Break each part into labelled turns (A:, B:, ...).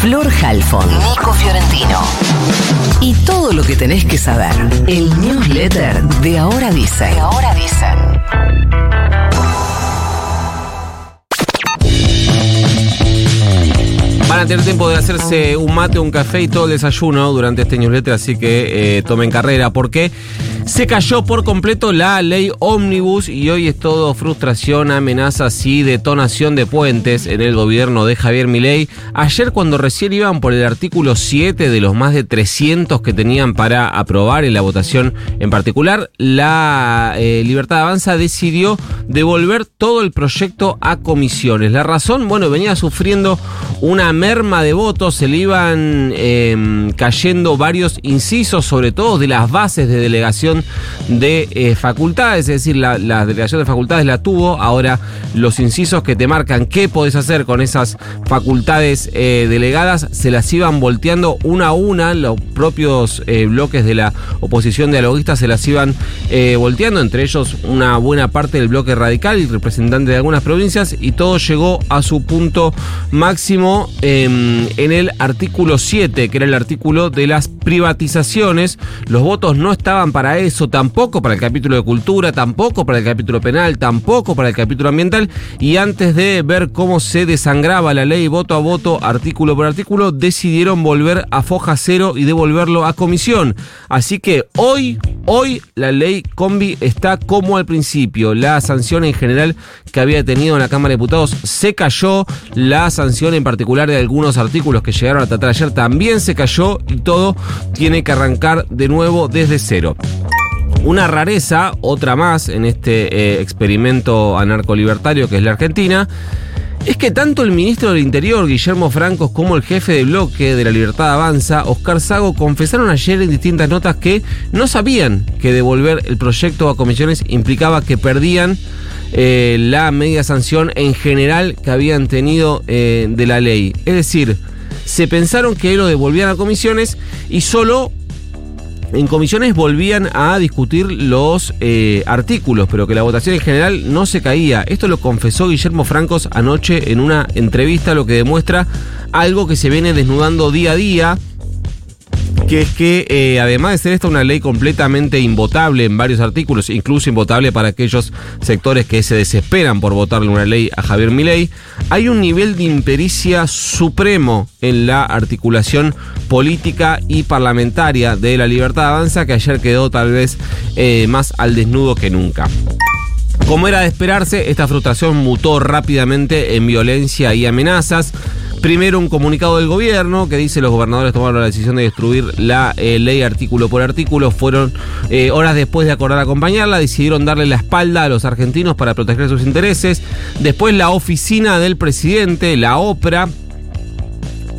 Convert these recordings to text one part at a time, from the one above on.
A: Flor Halfon, Nico Fiorentino. Y todo lo que tenés que saber. El newsletter de Ahora Dice. De Ahora Dice.
B: Van a tener tiempo de hacerse un mate, un café y todo el desayuno durante este newsletter, así que eh, tomen carrera, porque se cayó por completo la ley ómnibus y hoy es todo frustración, amenazas y detonación de puentes en el gobierno de Javier Milei. Ayer cuando recién iban por el artículo 7 de los más de 300 que tenían para aprobar en la votación en particular, la eh, Libertad Avanza decidió devolver todo el proyecto a comisiones. La razón, bueno, venía sufriendo una merma de votos, se le iban eh, cayendo varios incisos, sobre todo de las bases de delegación de eh, facultades, es decir, la, la, delegación de facultades la tuvo, ahora los incisos que te marcan qué podés hacer con esas facultades eh, delegadas se las iban volteando una a una, los propios eh, bloques de la oposición dialoguista se las iban volteando, entre ellos una buena parte del bloque radical y representante de algunas provincias, y todo llegó a su punto máximo en el artículo 7, que era el artículo de las privatizaciones. Los votos no estaban para eso, tampoco para el capítulo de cultura, tampoco para el capítulo penal, tampoco para el capítulo ambiental. Y antes de ver cómo se desangraba la ley voto a voto, artículo por artículo, decidieron volver a foja cero y devolverlo a comisión. Así que hoy, hoy la ley combi está como al principio. La sanción en general que había tenido en la Cámara de Diputados se cayó. La sanción en particular de algunos artículos que llegaron a tratar ayer también se cayó y todo tiene que arrancar de nuevo desde cero. Una rareza, otra más en este eh, experimento anarcolibertario que es la Argentina, es que tanto el ministro del Interior, Guillermo Francos, como el jefe de bloque de la Libertad Avanza, Oscar Sago, confesaron ayer en distintas notas que no sabían que devolver el proyecto a comisiones implicaba que perdían eh, la media sanción en general que habían tenido eh, de la ley. Es decir, se pensaron que lo devolvían a comisiones y solo en comisiones volvían a discutir los eh, artículos, pero que la votación en general no se caía. Esto lo confesó Guillermo Francos anoche en una entrevista, lo que demuestra algo que se viene desnudando día a día que es que eh, además de ser esta una ley completamente invotable en varios artículos, incluso invotable para aquellos sectores que se desesperan por votarle una ley a Javier Milei, hay un nivel de impericia supremo en la articulación política y parlamentaria de la libertad avanza que ayer quedó tal vez eh, más al desnudo que nunca. Como era de esperarse, esta frustración mutó rápidamente en violencia y amenazas. Primero un comunicado del gobierno que dice los gobernadores tomaron la decisión de destruir la eh, ley artículo por artículo. Fueron eh, horas después de acordar acompañarla, decidieron darle la espalda a los argentinos para proteger sus intereses. Después la oficina del presidente, la OPRA,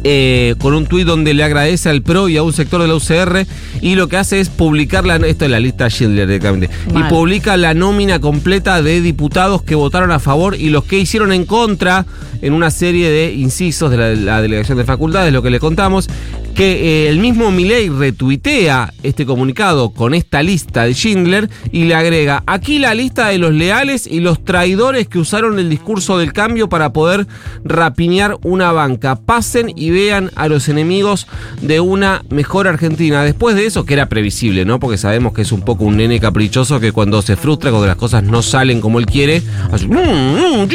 B: eh, con un tuit donde le agradece al PRO y a un sector de la UCR y lo que hace es publicar la, esto es la lista Schindler directamente, y publica la nómina completa de diputados que votaron a favor y los que hicieron en contra en una serie de incisos de la, la delegación de facultades, lo que le contamos, que eh, el mismo Milei retuitea este comunicado con esta lista de Schindler y le agrega aquí la lista de los leales y los traidores que usaron el discurso del cambio para poder rapiñar una banca. Pasen y vean a los enemigos de una mejor Argentina. Después de eso, que era previsible, ¿no? Porque sabemos que es un poco un nene caprichoso que cuando se frustra, cuando las cosas no salen como él quiere, hace, "Mm,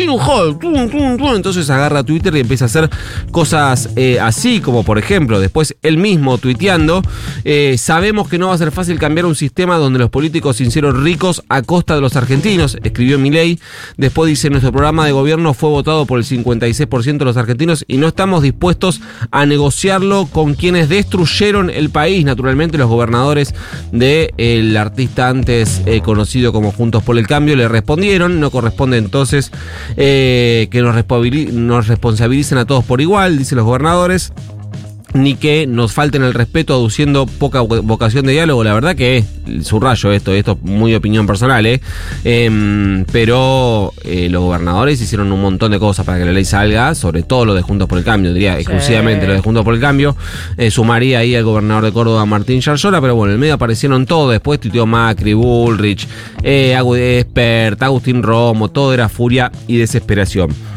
B: entonces agarra Twitter y empieza a hacer cosas eh, así, como por ejemplo, después él mismo tuiteando, eh, sabemos que no va a ser fácil cambiar un sistema donde los políticos se hicieron ricos a costa de los argentinos, escribió Milei. Después dice, nuestro programa de gobierno fue votado por el 56% de los argentinos y no estamos dispuestos a negociarlo con quienes destruyeron el país, naturalmente los gobernadores del artista antes eh, conocido como Juntos por el Cambio le respondieron, no corresponde entonces eh, que nos, nos responsabilicen a todos por igual, dicen los gobernadores ni que nos falten el respeto aduciendo poca vocación de diálogo. La verdad que es subrayo esto, esto es muy opinión personal, ¿eh? eh pero eh, los gobernadores hicieron un montón de cosas para que la ley salga, sobre todo lo de Juntos por el Cambio, diría exclusivamente lo de Juntos por el Cambio. Eh, sumaría ahí al gobernador de Córdoba, Martín Yarzola, pero bueno, en el medio aparecieron todos, después tuiteó Macri, Bullrich, eh, Expert, Agustín Romo, todo era furia y desesperación.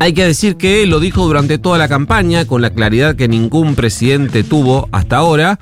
B: Hay que decir que lo dijo durante toda la campaña con la claridad que ningún presidente tuvo hasta ahora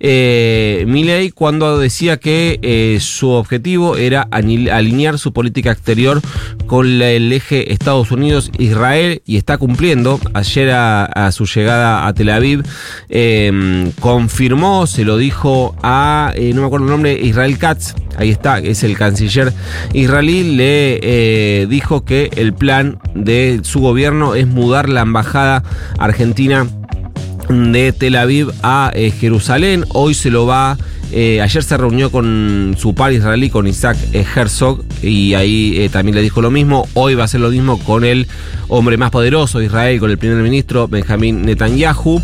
B: eh, Milley cuando decía que eh, su objetivo era alinear su política exterior con el eje Estados Unidos-Israel y está cumpliendo. Ayer a, su llegada a Tel Aviv em, confirmó, se lo dijo a, eh, no me acuerdo el nombre, Israel Katz, ahí está, es el canciller israelí, le eh, dijo que el plan de su gobierno es mudar la embajada argentina de Tel Aviv a eh, Jerusalén. Hoy se lo va eh, ayer se reunió con su par israelí, con Isaac eh, Herzog, y ahí eh, también le dijo lo mismo. Hoy va a ser lo mismo con el hombre más poderoso de Israel, con el primer ministro Benjamín Netanyahu.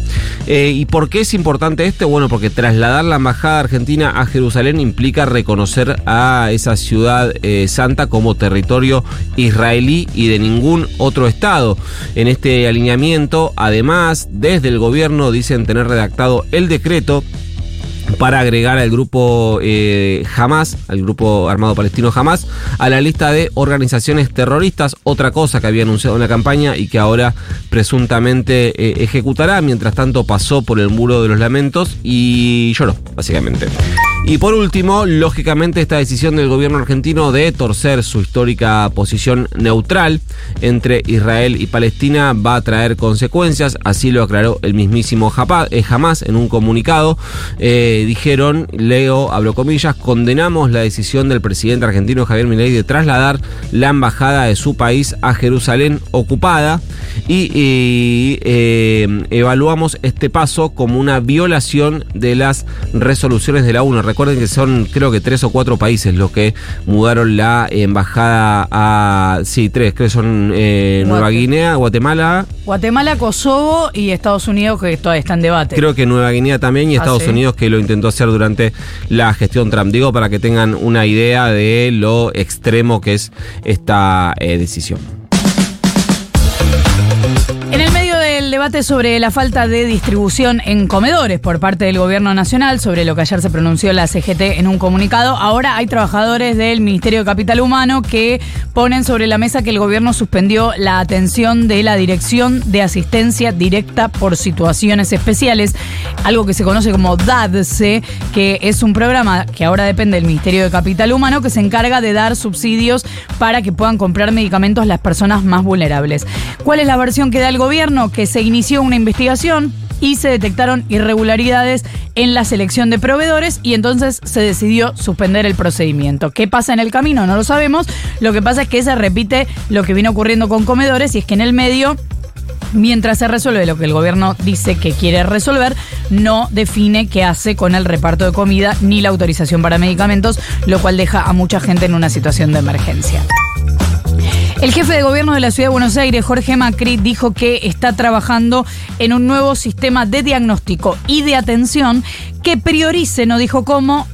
B: ¿Y por qué es importante esto? Bueno, porque trasladar la embajada argentina a Jerusalén implica reconocer a esa ciudad santa como territorio israelí y de ningún otro estado. En este alineamiento, además, desde el gobierno dicen tener redactado el decreto para agregar al grupo eh, Hamas, al grupo armado palestino Hamas, a la lista de organizaciones terroristas, otra cosa que había anunciado en la campaña y que ahora presuntamente eh, ejecutará. Mientras tanto pasó por el muro de los lamentos y lloró, básicamente. Y por último, lógicamente esta decisión del gobierno argentino de torcer su histórica posición neutral entre Israel y Palestina va a traer consecuencias, así lo aclaró el mismísimo Hamas en un comunicado. Eh, dijeron, leo, hablo comillas, condenamos la decisión del presidente argentino Javier Milei de trasladar la embajada de su país a Jerusalén ocupada y, eh, evaluamos este paso como una violación de las resoluciones de la ONU. Recuerden que son creo que tres o cuatro países los que mudaron la embajada a... Sí, tres, creo que son eh, Nueva Guinea, Guatemala.
C: Guatemala, Kosovo y Estados Unidos que todavía está en debate.
B: Creo que Nueva Guinea también y ah, Estados Unidos que lo intentó hacer durante la gestión Trump. Digo para que tengan una idea de lo extremo que es esta eh, decisión.
C: Debate sobre la falta de distribución en comedores por parte del gobierno nacional, sobre lo que ayer se pronunció la CGT en un comunicado. Ahora hay trabajadores del Ministerio de Capital Humano que ponen sobre la mesa que el gobierno suspendió la atención de la Dirección de Asistencia Directa por Situaciones Especiales, algo que se conoce como DADSE, que es un programa que ahora depende del Ministerio de Capital Humano que se encarga de dar subsidios para que puedan comprar medicamentos las personas más vulnerables. ¿Cuál es la versión que da el gobierno? Que se inició una investigación y se detectaron irregularidades en la selección de proveedores y entonces se decidió suspender el procedimiento. ¿Qué pasa en el camino? No lo sabemos. Lo que pasa es que se repite lo que viene ocurriendo con comedores y es que en el medio mientras se resuelve lo que el gobierno dice que quiere resolver, no define qué hace con el reparto de comida ni la autorización para medicamentos, lo cual deja a mucha gente en una situación de emergencia. El jefe de gobierno de la ciudad de Buenos Aires, Jorge Macri, dijo que está trabajando en un nuevo sistema de diagnóstico y de atención que priorice, no dijo cómo,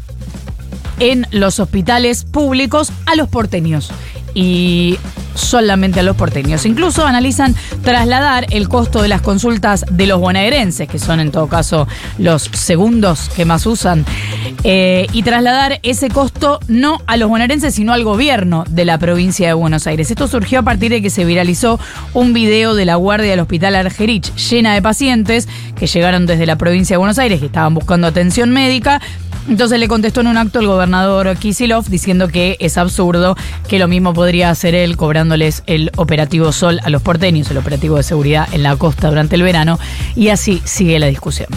C: en los hospitales públicos a los porteños. Y solamente a los porteños. Incluso analizan trasladar el costo de las consultas de los bonaerenses, que son en todo caso los segundos que más usan, eh, y trasladar ese costo no a los bonaerenses, sino al gobierno de la provincia de Buenos Aires. Esto surgió a partir de que se viralizó un video de la guardia del hospital Argerich llena de pacientes que llegaron desde la provincia de Buenos Aires, que estaban buscando atención médica entonces le contestó en un acto el gobernador Kisilov diciendo que es absurdo, que lo mismo podría hacer él cobrándoles el operativo Sol a los porteños, el operativo de seguridad en la costa durante el verano, y así sigue la discusión.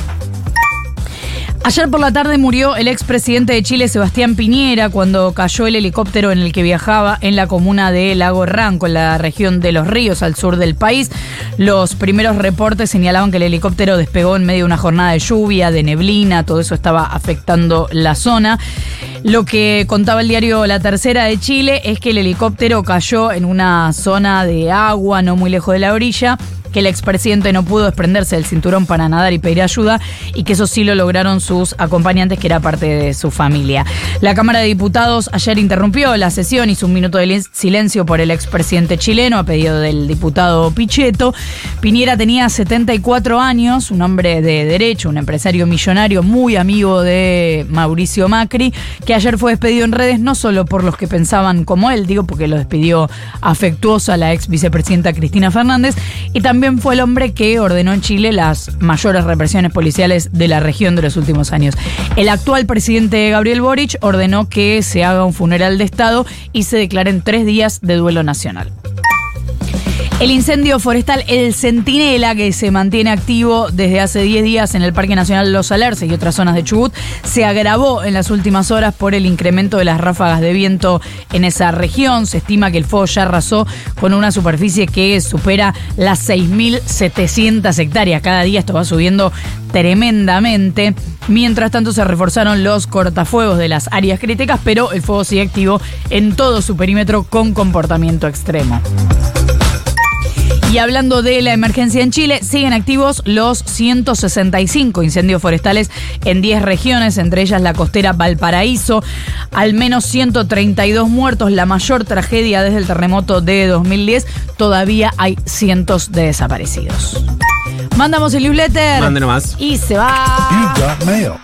C: Ayer por la tarde murió el expresidente de Chile, Sebastián Piñera, cuando cayó el helicóptero en el que viajaba en la comuna de Lago Ranco, en la región de Los Ríos, al sur del país. Los primeros reportes señalaban que el helicóptero despegó en medio de una jornada de lluvia, de neblina, todo eso estaba afectando la zona. Lo que contaba el diario La Tercera de Chile es que el helicóptero cayó en una zona de agua no muy lejos de la orilla que el expresidente no pudo desprenderse del cinturón para nadar y pedir ayuda y que eso sí lo lograron sus acompañantes, que era parte de su familia. La Cámara de Diputados ayer interrumpió la sesión, hizo un minuto de silencio por el expresidente chileno a pedido del diputado Pichetto. Piñera tenía 74 años, un hombre de derecho, un empresario millonario muy amigo de Mauricio Macri, que ayer fue despedido en redes no solo por los que pensaban como él, digo porque lo despidió afectuosa la ex vicepresidenta Cristina Fernández, y también fue el hombre que ordenó en Chile las mayores represiones policiales de la región de los últimos años. El actual presidente Gabriel Boric ordenó que se haga un funeral de Estado y se declaren tres días de duelo nacional. El incendio forestal El Centinela, que se mantiene activo desde hace 10 días en el Parque Nacional Los Alerces y otras zonas de Chubut, se agravó en las últimas horas por el incremento de las ráfagas de viento en esa región. Se estima que el fuego ya arrasó con una superficie que supera las 6.700 hectáreas. Cada día esto va subiendo tremendamente. Mientras tanto se reforzaron los cortafuegos de las áreas críticas, pero el fuego sigue activo en todo su perímetro con comportamiento extremo. Y hablando de la emergencia en Chile, siguen activos los 165 incendios forestales en 10 regiones, entre ellas la costera Valparaíso. Al menos 132 muertos, la mayor tragedia desde el terremoto de 2010. Todavía hay cientos de desaparecidos. Mandamos el newsletter.
B: Mande nomás.
C: Y se va.